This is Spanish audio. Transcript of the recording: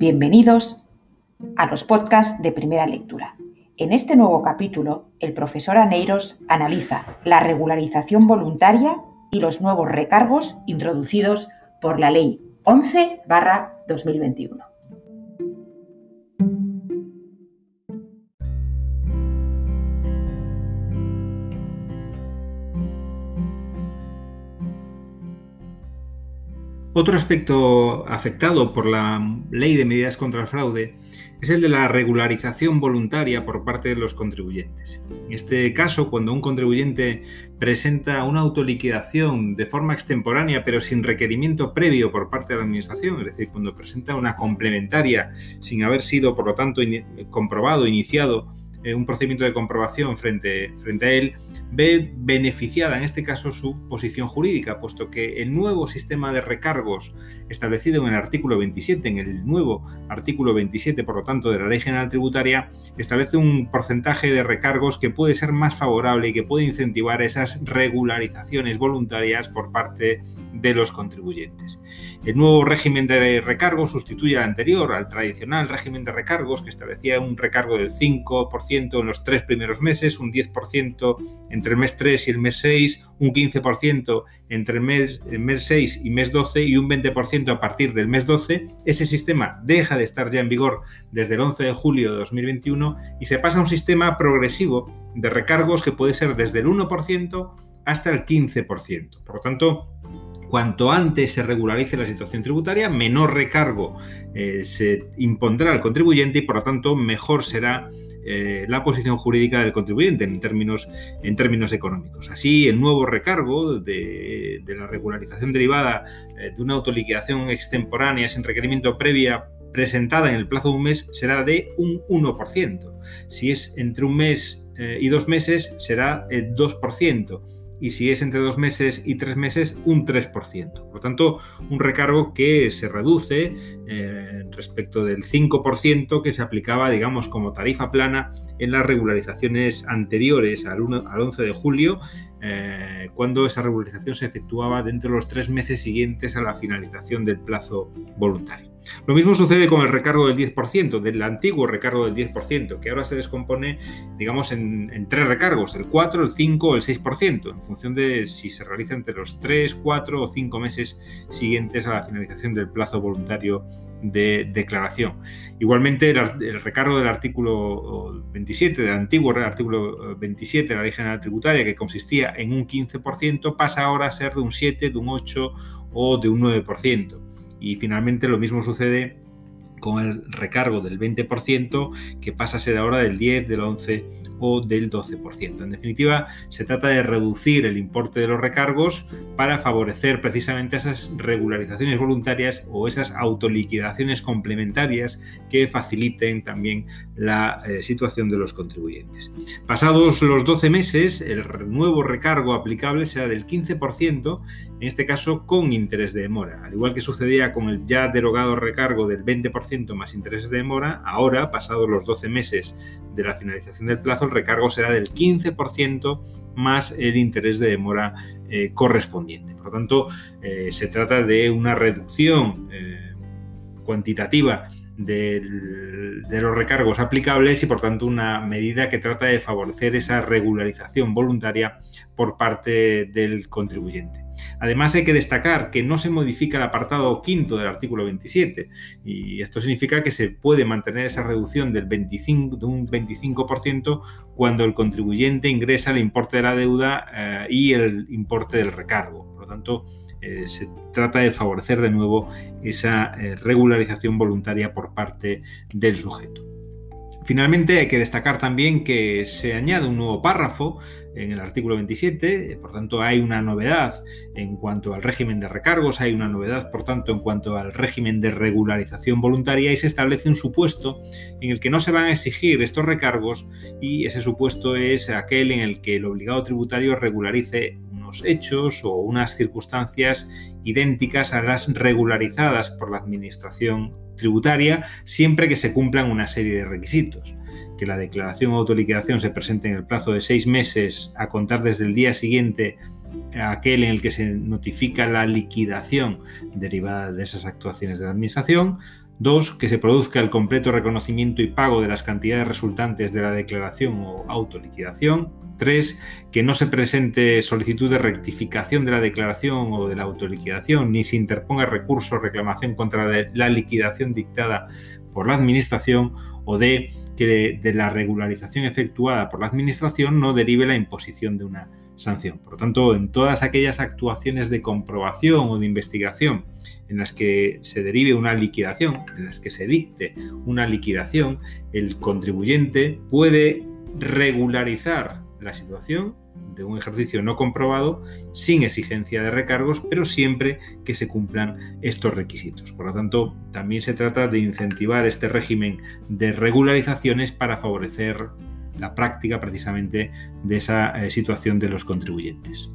Bienvenidos a los podcasts de primera lectura. En este nuevo capítulo, el profesor Aneiros analiza la regularización voluntaria y los nuevos recargos introducidos por la Ley 11-2021. Otro aspecto afectado por la ley de medidas contra el fraude es el de la regularización voluntaria por parte de los contribuyentes. En este caso, cuando un contribuyente presenta una autoliquidación de forma extemporánea pero sin requerimiento previo por parte de la Administración, es decir, cuando presenta una complementaria sin haber sido, por lo tanto, comprobado, iniciado eh, un procedimiento de comprobación frente, frente a él, ve beneficiada en este caso su posición jurídica, puesto que el nuevo sistema de recargos establecido en el artículo 27, en el nuevo artículo 27, por lo tanto, de la Ley General Tributaria, establece un porcentaje de recargos que puede ser más favorable y que puede incentivar esas regularizaciones voluntarias por parte de los contribuyentes. El nuevo régimen de recargos sustituye al anterior, al tradicional régimen de recargos que establecía un recargo del 5%, en los tres primeros meses, un 10% entre el mes 3 y el mes 6, un 15% entre el mes, el mes 6 y mes 12 y un 20% a partir del mes 12. Ese sistema deja de estar ya en vigor desde el 11 de julio de 2021 y se pasa a un sistema progresivo de recargos que puede ser desde el 1% hasta el 15%. Por lo tanto, Cuanto antes se regularice la situación tributaria, menor recargo eh, se impondrá al contribuyente y por lo tanto mejor será eh, la posición jurídica del contribuyente en términos, económicos. Así, el nuevo recargo de, la regularización derivada eh, de una autoliquidación extemporánea sin requerimiento previa presentada en el plazo de un mes será de un 1%. Si es entre un mes y dos meses, será el 2% y si es entre dos meses y tres meses, un 3%. Por lo tanto, un recargo que se reduce eh, respecto del 5% que se aplicaba, digamos, como tarifa plana en las regularizaciones anteriores al, 1, al 11 de julio, eh, cuando esa regularización se efectuaba dentro de los tres meses siguientes a la finalización del plazo voluntario. Lo mismo sucede con el recargo del 10%, del antiguo recargo del 10%, que ahora se descompone, digamos, en, tres recargos, el 4, el 5 o el 6%, en función de si se realiza entre los 3, 4 o 5 meses siguientes a la finalización del plazo voluntario de declaración. Igualmente, el, recargo del artículo 27, del antiguo artículo 27 de la Ley General Tributaria, que consistía en un 15%, pasa ahora a ser de un 7, de un 8 o de un 9%. Y finalmente lo mismo sucede con el recargo del 20% que pasa a ser ahora del 10, del 11 o del 12%. En definitiva, se trata de reducir el importe de los recargos para favorecer precisamente esas regularizaciones voluntarias o esas autoliquidaciones complementarias que faciliten también la eh, situación de los contribuyentes. Pasados los 12 meses, el nuevo recargo aplicable será del 15%, en este caso con interés de demora. Al igual que sucedía con el ya derogado recargo del 20% más intereses de demora, ahora, pasados los 12 meses de la finalización del plazo, el recargo será del 15% más el interés de demora eh, correspondiente. Por lo tanto, eh, se trata de una reducción eh, de los recargos aplicables y por tanto una medida que trata de favorecer esa regularización voluntaria por parte del contribuyente. Además hay que destacar que no se modifica el apartado quinto del artículo 27 y esto significa que se puede mantener esa reducción del 25, de un 25% cuando el contribuyente ingresa el importe de la deuda eh, y el importe del recargo. Tanto, eh, se trata de favorecer de nuevo esa eh, regularización voluntaria por parte del sujeto. Finalmente, hay que destacar también que se añade un nuevo párrafo en el artículo 27, por tanto hay una novedad en cuanto al régimen de recargos, hay una novedad, por tanto, en cuanto al régimen de regularización voluntaria y se establece un supuesto en el que no se van a exigir estos recargos y ese supuesto es aquel en el que el obligado tributario regularice hechos o unas circunstancias idénticas a las regularizadas por la Administración tributaria siempre que se cumplan una serie de requisitos. Que la declaración o autoliquidación se presente en el plazo de seis meses a contar desde el día siguiente aquel en el que se notifica la liquidación derivada de esas actuaciones de la Administración, 2. Que se produzca el completo reconocimiento y pago de las cantidades resultantes de la declaración o autoliquidación. 3. Que no se presente solicitud de rectificación de la declaración o de la autoliquidación, ni se interponga recurso o reclamación contra la liquidación dictada por la Administración o D. Que de la regularización efectuada por la Administración no derive la imposición de una sanción. Por lo tanto, en todas aquellas actuaciones de comprobación o de investigación en las que se derive una liquidación, en las que se dicte una liquidación, el contribuyente puede regularizar la situación de un ejercicio no comprobado sin exigencia de recargos, pero siempre que se cumplan estos requisitos. Por lo tanto, también se trata de incentivar este régimen de regularizaciones para favorecer la práctica precisamente de esa eh, situación de los contribuyentes.